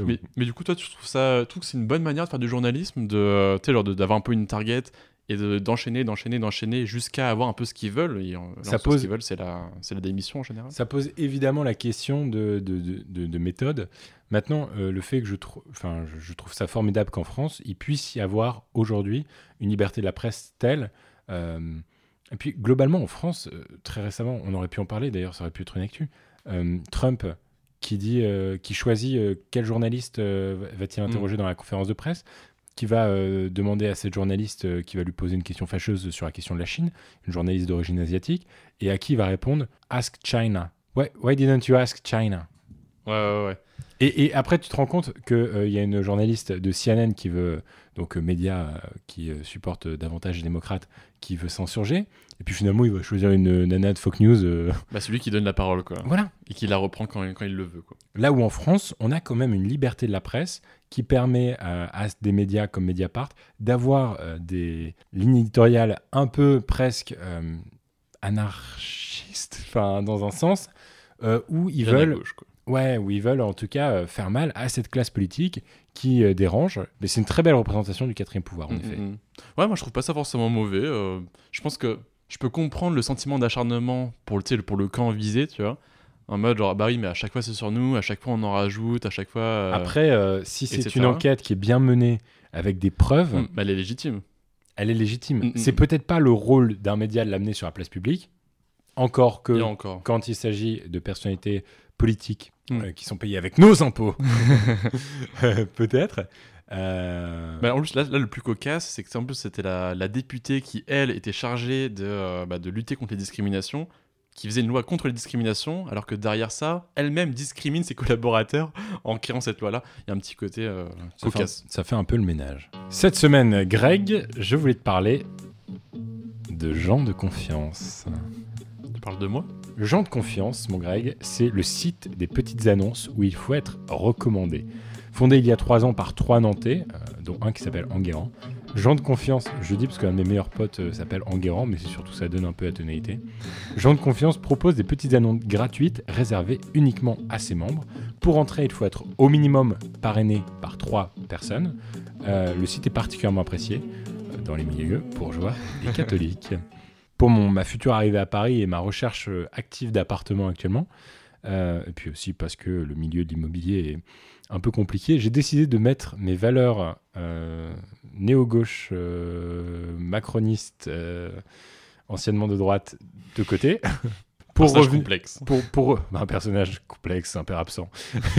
Mais, mais du coup, toi, tu trouves ça, tu trouves que c'est une bonne manière de faire du journalisme, euh, genre de- d'avoir un peu une target et de- d'enchaîner, d'enchaîner, d'enchaîner jusqu'à avoir un peu ce qu'ils veulent. Et, euh, Ça ce pose- qu'ils veulent, c'est la, c'est la démission en général. Ça pose évidemment la question de, de, de- de- de méthode. Maintenant, euh, le fait que je, trou- enfin, je, je trouve ça formidable qu'en France, il puisse y avoir aujourd'hui une liberté de la presse telle. euh, et puis, globalement, en France, euh, très récemment, on aurait pu en parler, d'ailleurs, ça aurait pu être une actu. Trump qui dit, qui choisit quel journaliste va- va-t-il interroger dans la conférence de presse, qui va euh, demander à cette journaliste euh, qui va lui poser une question fâcheuse sur la question de la Chine, une journaliste d'origine asiatique, et à qui il va répondre Ask China. Why, why didn't you ask China? Ouais, ouais, ouais. et, et après, tu te rends compte qu'il y a une journaliste de CNN qui veut, donc euh, média euh, qui euh, supporte euh, davantage les démocrates, qui veut s'insurger. Et puis finalement, il va choisir une nana de Fox News. euh, Bah, c'est lui qui donne la parole, quoi. voilà. Et qui la reprend quand, quand il le veut, quoi. Là où en France, on a quand même une liberté de la presse qui permet euh, à des médias comme Mediapart d'avoir euh, des lignes éditoriales un peu presque euh, anarchistes, enfin dans un sens, où ils veulent, gauche, quoi. ouais, où ils veulent en tout cas faire mal à cette classe politique qui euh, dérange. Mais c'est une très belle représentation du quatrième pouvoir, en Mm, effet. mm. Ouais, moi je trouve pas ça forcément mauvais. euh, je pense que je peux comprendre le sentiment d'acharnement pour le, pour le camp visé, tu vois. En mode genre, bah oui, mais à chaque fois c'est sur nous, à chaque fois on en rajoute, à chaque fois. euh, Après, euh, si c'est une enquête qui est bien menée avec des preuves, mm, bah, elle est légitime. elle est légitime. Mm, mm, C'est peut-être pas le rôle d'un média de l'amener sur la place publique, encore que encore. quand il s'agit de personnalités politiques euh, qui sont payées avec nos impôts, (laughs) peut-être. Euh, Bah, en plus, là, là, le plus cocasse, c'est que en plus, c'était la, la députée qui, elle, était chargée de, euh, bah, de lutter contre les discriminations, qui faisait une loi contre les discriminations, alors que derrière ça, elle-même discrimine ses collaborateurs en créant cette loi-là. Il y a un petit côté euh, ça, fait un, cocasse. ça fait un peu le ménage. Cette semaine, Greg, je voulais te parler de gens de confiance. Tu parles de moi? Gens de confiance, mon Greg, c'est le site des petites annonces où il faut être recommandé. Fondé il y a trois ans par trois Nantais, euh, dont un qui s'appelle Enguerrand. Gens de confiance, je dis parce qu'un de mes meilleurs potes euh, s'appelle Enguerrand, mais c'est surtout ça donne un peu la tonalité. Gens de confiance propose des petites annonces gratuites réservées uniquement à ses membres. Pour entrer, il faut être au minimum parrainé par trois personnes. Euh, le site est particulièrement apprécié. Euh, dans les milieux bourgeois et (laughs) catholiques. Pour mon, ma future arrivée à Paris et ma recherche active d'appartement actuellement, euh, et puis aussi parce que le milieu de l'immobilier est un peu compliqué, j'ai décidé de mettre mes valeurs euh, néo-gauche, euh, macronistes, euh, anciennement de droite, de côté. (laughs) Pour revenir- complexe. pour, pour un personnage complexe, un père absent. (laughs)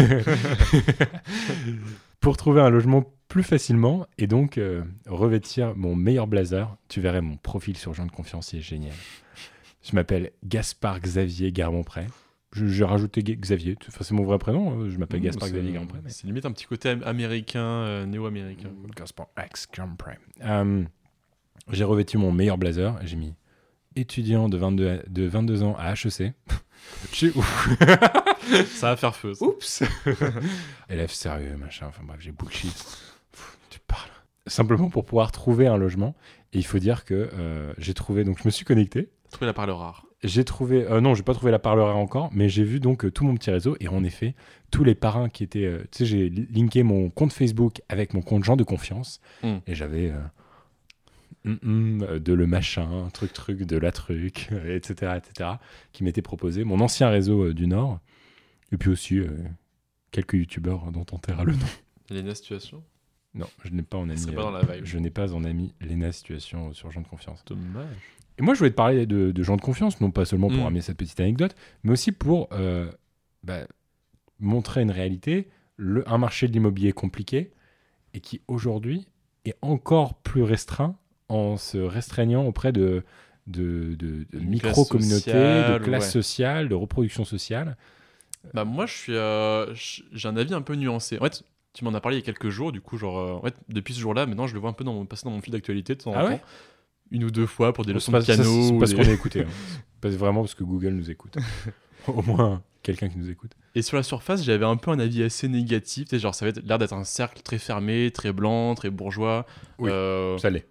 pour trouver un logement plus facilement et donc revêtir mon meilleur blazer. Tu verrais mon profil sur Jean de Confiance, il est génial. Je m'appelle Gaspard Xavier Garmont-Pré. J'ai rajouté Xavier, enfin, c'est mon vrai prénom, hein. je m'appelle Mmh, Gaspard Xavier mais- C'est limite un petit côté am- américain, euh, néo-américain. Gaspard X Garmont-Pré. Euh, J'ai revêtu mon meilleur blazer, j'ai mis étudiant de 22, à- de 22 ans à HEC. (laughs) (laughs) Ça va faire feu. ça. Oups (laughs) Élève sérieux, machin, enfin bref, j'ai bullshit. Tu parles. Simplement pour pouvoir trouver un logement. Et il faut dire que euh, j'ai trouvé, donc je me suis connecté. Trouver la parole rare. J'ai trouvé, euh, non, j'ai pas trouvé la parleur encore, mais j'ai vu donc euh, tout mon petit réseau. Et en effet, tous les parrains qui étaient. euh, tu sais, j'ai linké mon compte Facebook avec mon compte Jean de confiance. Mm. Et j'avais. euh, hum, euh, de le machin, truc truc, de la truc, (laughs) etc., etc., qui m'étaient proposés. Mon ancien réseau du Nord, et puis aussi quelques youtubeurs dont on taira le nom. Léna Situation? Non, je n'ai pas en ami. pas dans la vibe. Je n'ai pas en ami Lena Situation sur Jean de Confiance. Dommage. Et moi, je voulais te parler de, de gens de confiance, non pas seulement pour Mm. amener cette petite anecdote, mais aussi pour euh, bah, montrer une réalité, le, un marché de l'immobilier compliqué et qui aujourd'hui est encore plus restreint en se restreignant auprès de, de, de- de Une classe micro-communautés, de classes ouais. sociales, de reproduction sociale. Bah moi je suis euh, j'ai un avis un peu nuancé. En fait, tu m'en as parlé il y a quelques jours, du coup genre euh, en fait, depuis ce jour-là, maintenant je le vois un peu dans passer dans mon fil d'actualité de temps Ah en ouais? temps. Une ou deux fois pour des leçons de ça, piano. parce qu'on est écouté. hein. (laughs) Vraiment parce que Google nous écoute. (laughs) Au moins quelqu'un qui nous écoute. Et sur la surface, j'avais un peu un avis assez négatif. Genre ça avait l'air d'être un cercle très fermé, très blanc, très bourgeois. Oui, Euh, Ça l'est.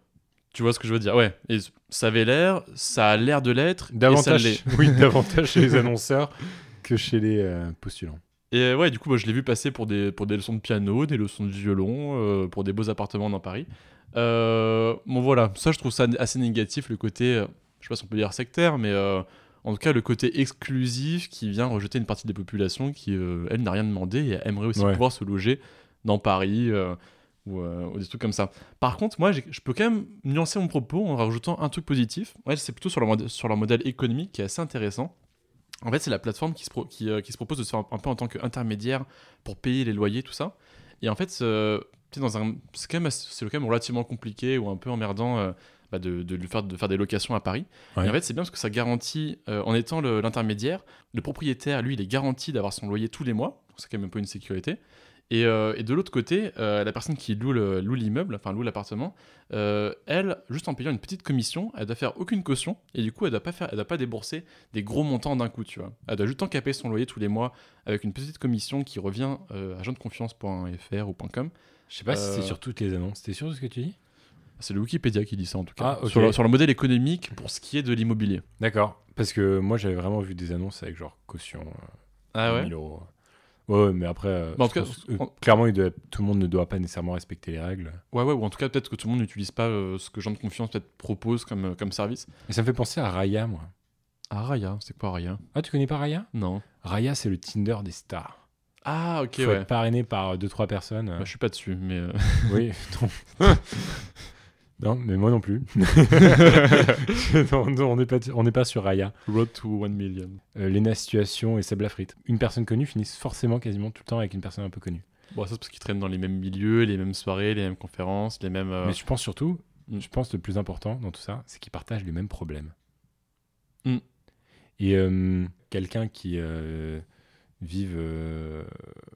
tu vois ce que je veux dire? Ouais. Et ça avait l'air, ça a l'air de l'être. ça Davantage, l'est. (laughs) oui, davantage chez les annonceurs que chez les euh, postulants. Et euh, ouais, du coup, moi, je l'ai vu passer pour des, pour des leçons de piano, des leçons de violon, euh, pour des beaux appartements dans Paris. Euh, bon, voilà, ça, je trouve ça assez négatif, le côté, euh, je sais pas si on peut dire sectaire, mais euh, en tout cas, le côté exclusif qui vient rejeter une partie des populations qui, elle, n'a rien demandé et aimerait aussi Ouais. pouvoir se loger dans Paris ou, ou des trucs comme ça. Par contre, moi, je peux quand même nuancer mon propos en rajoutant un truc positif. Ouais, c'est plutôt sur leur, mod- sur leur modèle économique qui est assez intéressant. En fait, c'est la plateforme qui se, pro- qui, euh, qui se propose de se faire un, un peu en tant qu'intermédiaire pour payer les loyers, tout ça. Et en fait, euh, dans un, c'est quand, même c'est quand même relativement compliqué ou un peu emmerdant euh, bah, de, de, faire, de faire des locations à Paris. Ouais. Et en fait, c'est bien parce que ça garantit, euh, en étant le- l'intermédiaire, le propriétaire, lui, il est garanti d'avoir son loyer tous les mois. Donc, C'est quand même un peu une sécurité. Et, euh, et de l'autre côté, la personne qui loue le- loue l'immeuble, enfin loue l'appartement, elle, juste en payant une petite commission, elle doit faire aucune caution et du coup, elle doit pas faire, elle doit pas débourser des gros montants d'un coup, tu vois. Elle doit juste payer son loyer tous les mois avec une petite commission qui revient à jeandeconfiance.fr ou .com. Je sais pas si c'est Euh, sur toutes les annonces. T'es sûr de ce que tu dis? C'est le Wikipédia qui dit ça en tout cas. Ah, ok. sur, le, sur le modèle économique pour ce qui est de l'immobilier. D'accord. Parce que moi, j'avais vraiment vu des annonces avec genre caution euh, Ah ouais 1000 euros. Ouais, ouais, mais après, euh, Bah, en je tout cas, pense- euh, en- clairement, il doit- tout le monde ne doit pas nécessairement respecter les règles. Ouais, ouais, ou en tout cas, peut-être que tout le monde n'utilise pas euh, ce que Jean de Confiance peut-être propose comme, euh, comme service. Et ça me fait penser à Raya, moi. Ah, Raya, c'est quoi Raya? Ah, tu connais pas Raya? Non. Raya, c'est le Tinder des stars. Ah, ok, Faut ouais. être parrainé par 2-3 personnes. Bah, je suis pas dessus, mais. euh, (laughs) Oui, (laughs) non. (laughs) non, mais moi non plus. non, non, on n'est pas, on pas sur Raya. Road to 1 million. Euh, Lena Situation et Seb Lafrite. Une personne connue finissent forcément quasiment tout le temps avec une personne un peu connue. Bon, ça, c'est parce qu'ils traînent dans les mêmes milieux, les mêmes soirées, les mêmes conférences, les mêmes. euh, Mais je pense surtout, Mm. je pense le plus important dans tout ça, c'est qu'ils partagent les mêmes problèmes. Mm. Et euh, quelqu'un qui euh, vive euh,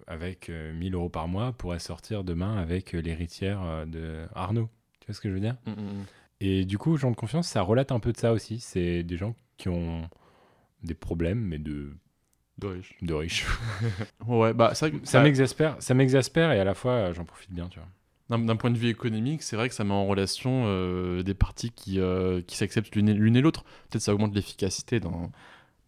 avec euh, 1000 euros par mois pourrait sortir demain avec euh, l'héritière euh, de Arnaud. Tu vois ce que je veux dire? Mm, mm, mm. Et du coup, gens de confiance, ça relate un peu de ça aussi. C'est des gens qui ont des problèmes, mais de, De riches. de riches. (laughs) Ouais, bah, ça ça- m'exaspère, ça m'exaspère et à la fois, euh, j'en profite bien, tu vois. D'un point de vue économique, c'est vrai que ça met en relation euh, des parties qui, euh, qui s'acceptent l'une et, l'une et l'autre. Peut-être ça augmente l'efficacité dans,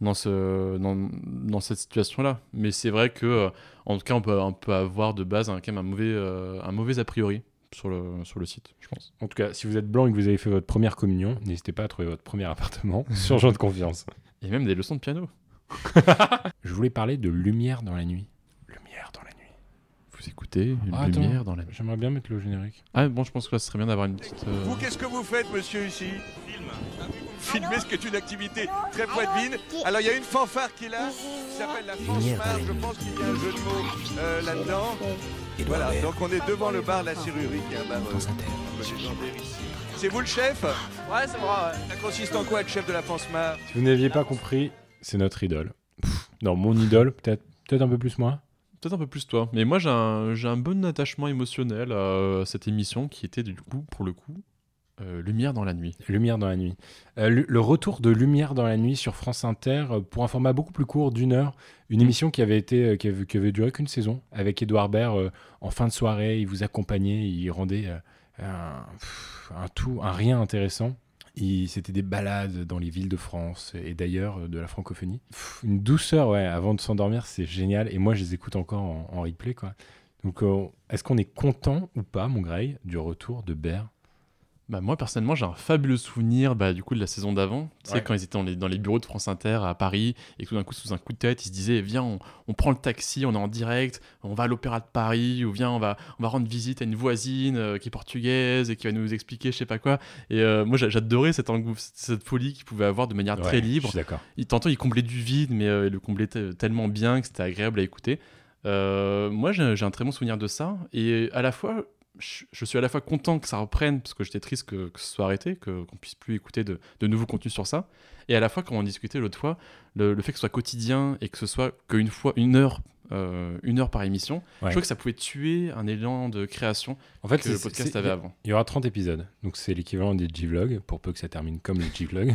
dans, ce, dans, dans cette situation-là. Mais c'est vrai que, euh, en tout cas, on peut, on peut avoir de base un, quand même un mauvais, euh, un mauvais a priori sur le, sur le site, je pense. En tout cas, si vous êtes blanc et que vous avez fait votre première communion, n'hésitez pas à trouver votre premier appartement (laughs) sur Jean de Confiance. Et même des leçons de piano. (laughs) Je voulais parler de lumière dans la nuit. Lumière dans la nuit. Vous écoutez une Ah, attends, lumière dans la nuit. J'aimerais bien mettre le générique. Ah bon, je pense que ça serait bien d'avoir une petite. euh, Vous, qu'est-ce que vous faites, monsieur, ici? Filmer, ce qui est une activité très poitevine. Alors, il y a une fanfare qui est là, qui s'appelle la fanfare. Je pense qu'il y a un jeu de mots euh, là-dedans. Voilà, donc on est devant le bar La Serrurerie, qui est un bar euh. C'est vous le chef? Ouais, c'est moi, Ça consiste en quoi, être chef de la Fanfare Si vous n'aviez pas compris, c'est notre idole. Pff, non, mon idole, peut-être peut un peu plus moi. Peut-être un peu plus toi. Mais moi, j'ai un, un bon attachement émotionnel à cette émission qui était du coup, pour le coup, euh, Lumière dans la nuit. Lumière dans la nuit. Euh, le, retour de Lumière dans la nuit sur France Inter euh, pour un format beaucoup plus court d'une heure. Une émission qui avait été qui avait, qui avait duré qu'une saison avec Edouard Baird euh, en fin de soirée. Il vous accompagnait, il rendait un, pff, un tout, un rien intéressant. C'était des balades dans les villes de France et d'ailleurs de la francophonie. Pff, une douceur, ouais, avant de s'endormir, c'est génial. Et moi, je les écoute encore en, en replay, quoi. Donc, est-ce qu'on est content ou pas, mon Grey, du retour de Baird Bah, moi, personnellement, j'ai un fabuleux souvenir bah, du coup de la saison d'avant. Tu sais, Ouais. quand ils étaient dans les, dans les bureaux de France Inter à Paris et tout d'un coup, sous un coup de tête, ils se disaient Viens, on, on prend le taxi, on est en direct, on va à l'Opéra de Paris, ou viens, on va, on va rendre visite à une voisine euh, qui est portugaise et qui va nous expliquer je sais pas quoi. Et euh, moi, j'a- j'adorais cette, folie qu'ils pouvaient avoir de manière très libre. Je suis d'accord. Il, tantôt, il comblait du vide, mais euh, il le comblait te- tellement bien que c'était agréable à écouter. Moi, j'ai un très bon souvenir de ça. Et à la fois, je, je suis à la fois content que ça reprenne, parce que j'étais triste que, que ce soit arrêté, que- qu'on puisse plus écouter de, de nouveaux contenus sur ça. Et à la fois, comme on discutait l'autre fois, le, le fait que ce soit quotidien et que ce soit qu'une fois, une heure, euh, une heure par émission, je trouvais que ça pouvait tuer un élan de création En fait, que le podcast c'est- avait avant. Il y aura 30 épisodes, donc c'est l'équivalent des G-Vlogs, pour peu que ça termine comme les G-Vlogs.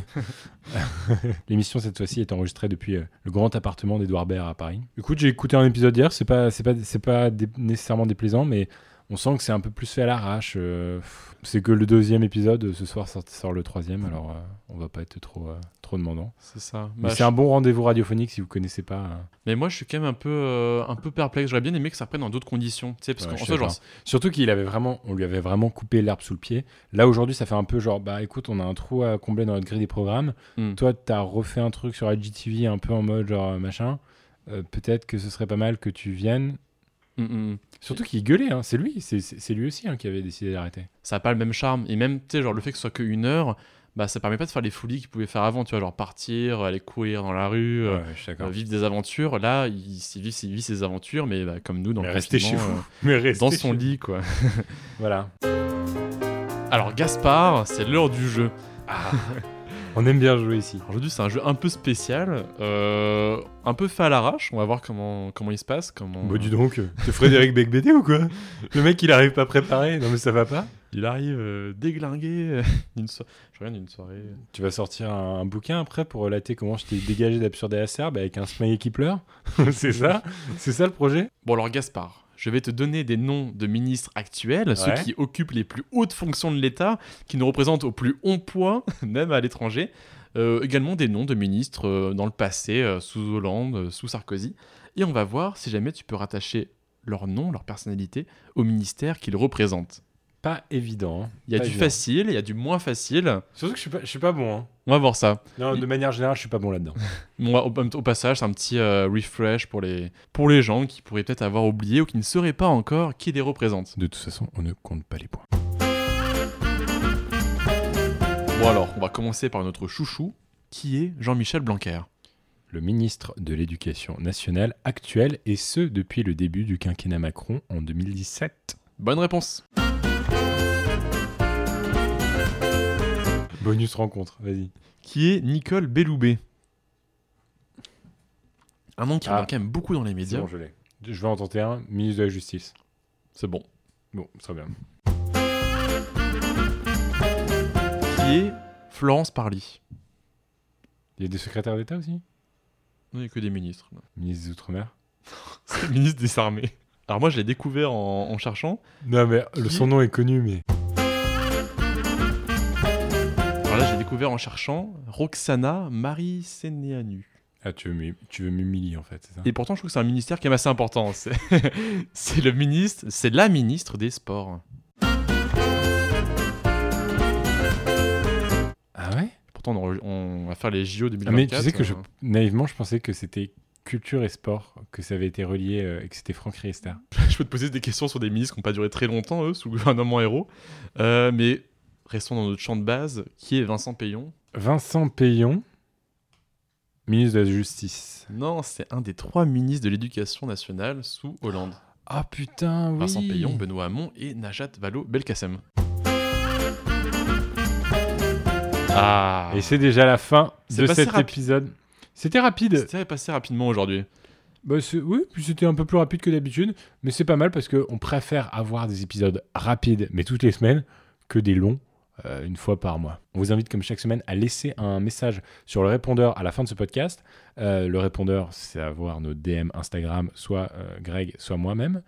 (laughs) L'émission, cette fois-ci, est enregistrée depuis euh, le grand appartement d'Edouard Baird à Paris. Écoute, j'ai écouté un épisode hier, c'est pas, c'est pas, c'est pas dé- nécessairement déplaisant, mais on sent que c'est un peu plus fait à l'arrache. euh, c'est que le deuxième épisode, ce soir, sort, sort le troisième, alors euh, on va pas être trop, euh, trop demandant. C'est ça. Mais Bah, c'est je- un bon rendez-vous radiophonique si vous connaissez pas. Mais moi, je suis quand même un peu, un peu perplexe. J'aurais bien aimé que ça reprenne dans d'autres conditions. Tu sais, parce Ouais, qu'en genre. Surtout qu'il avait vraiment, on lui avait vraiment coupé l'herbe sous le pied. Là aujourd'hui, ça fait un peu genre, bah écoute, on a un trou à combler dans notre grille des programmes. Hmm. Toi, t'as refait un truc sur IGTV un peu en mode genre machin. Peut-être que ce serait pas mal que tu viennes. Mm, mm. Surtout qu'il gueulait, hein. c'est lui, c'est- lui aussi hein, qui avait décidé d'arrêter. ça n'a pas le même charme. Et même, tu sais, genre le fait que ce soit qu'une heure, bah ça permet pas de faire les folies qu'il pouvait faire avant, tu vois, genre partir, aller courir dans la rue, euh, Ouais, euh, vivre des aventures. Là, il, il vit, il vit ses aventures, mais bah, comme nous, dans Mais le restez chez vous. euh, (laughs) Mais restez dans son lit, quoi. Voilà. Alors, Gaspard, c'est l'heure du jeu. Ah, (laughs) on aime bien jouer ici. Aujourd'hui, c'est un jeu un peu spécial, euh, un peu fait à l'arrache. On va voir comment, comment il se passe. Comment... Bah dis donc, c'est Frédéric Becbédé ou quoi? Le mec il arrive pas préparé, non mais ça va pas Il arrive euh, déglingué. (laughs) d'une so- Je regarde une soirée. Tu vas sortir un, un bouquin après pour relater comment je t'ai dégagé d'absurde et acerbe avec un smiley qui pleure? (laughs) C'est ça C'est ça le projet? Bon alors Gaspard, je vais te donner des noms de ministres actuels, ceux qui occupent les plus hautes fonctions de l'État, qui nous représentent au plus haut point, (laughs) même à l'étranger. Euh, également des noms de ministres euh, dans le passé, euh, sous Hollande, sous Sarkozy. Et on va voir si jamais tu peux rattacher leur nom, leur personnalité au ministère qu'ils représentent. Pas évident. hein. Il y a Pas du évident. facile, il y a du moins facile. Surtout que je suis pas, je suis pas bon. Hein. On va voir ça. Non, de manière générale, je suis pas bon là-dedans. (laughs) Moi, au, au passage, c'est un petit euh, refresh pour les, pour les gens qui pourraient peut-être avoir oublié ou qui ne sauraient pas encore qui les représente. De toute façon, on ne compte pas les points. Bon alors, on va commencer par notre chouchou, qui est Jean-Michel Blanquer. Le ministre de l'Éducation nationale actuel, et ce depuis le début du quinquennat Macron en 2017. Bonne réponse. Bonus rencontre, vas-y. Qui est Nicole Belloubet. Un nom qui Ah. revient quand même beaucoup dans les C'est médias. bon, je l'ai. Je vais en tenter un, ministre de la Justice. C'est bon. Bon, très bien. Qui est Florence Parly. Il y a des secrétaires d'État aussi? Il n'y a que des ministres. Ministre des Outre-mer? (laughs) C'est le ministre des Armées. Alors moi, je l'ai découvert en, en cherchant. Non, mais Qui- son nom est connu, mais. découvert en cherchant Roxana Marie Sénéanu. Ah, tu veux m'humilier en fait, Et pourtant, je trouve que c'est un ministère qui est assez important. (laughs) C'est le ministre, c'est la ministre des Sports. Ah ouais? Pourtant, on, va faire les JO 2024. Ah, mais tu sais que je, euh. naïvement, je pensais que c'était culture et sport, que ça avait été relié euh, et que c'était Franck Riester. (laughs) je peux te poser des questions sur des ministres qui n'ont pas duré très longtemps, eux, sous gouvernement héros. Euh, mais restons dans notre champ de base, qui est Vincent Payon. Vincent Payon, ministre de la Justice. Non, c'est un des trois ministres de l'éducation nationale sous Hollande. Ah putain, oui. Vincent Payon, Benoît Hamon et Najat Vallaud-Belkacem. Ah Et c'est déjà la fin de cet épisode. C'était rapide. C'était passé rapidement aujourd'hui. Bah, c'est- oui, puis c'était un peu plus rapide que d'habitude, mais c'est pas mal parce qu'on préfère avoir des épisodes rapides, mais toutes les semaines, que des longs, euh, une fois par mois. On vous invite, comme chaque semaine, à laisser un message sur le répondeur à la fin de ce podcast. Euh, le répondeur, c'est avoir nos DM Instagram, soit euh, Greg, soit moi-même.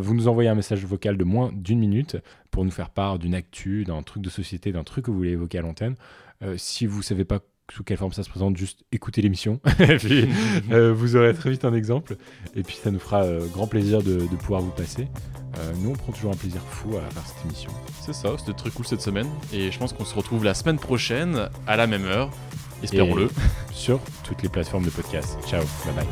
Vous nous envoyez un message vocal de moins d'une minute pour nous faire part d'une actu, d'un truc de société, d'un truc que vous voulez évoquer à l'antenne. Si vous savez pas sous quelle forme ça se présente, juste écoutez l'émission. (laughs) Et puis, (laughs) euh, vous aurez très vite un exemple. Et puis, ça nous fera euh, grand plaisir de, de pouvoir vous passer. Euh, nous, on prend toujours un plaisir fou à faire cette émission. C'est ça, c'était très cool cette semaine. Et je pense qu'on se retrouve la semaine prochaine, à la même heure. Espérons-le. (laughs) Sur toutes les plateformes de podcast. Ciao, bye bye.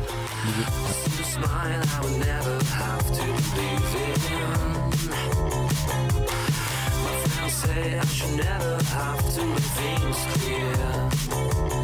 Say I should never have to make things clear.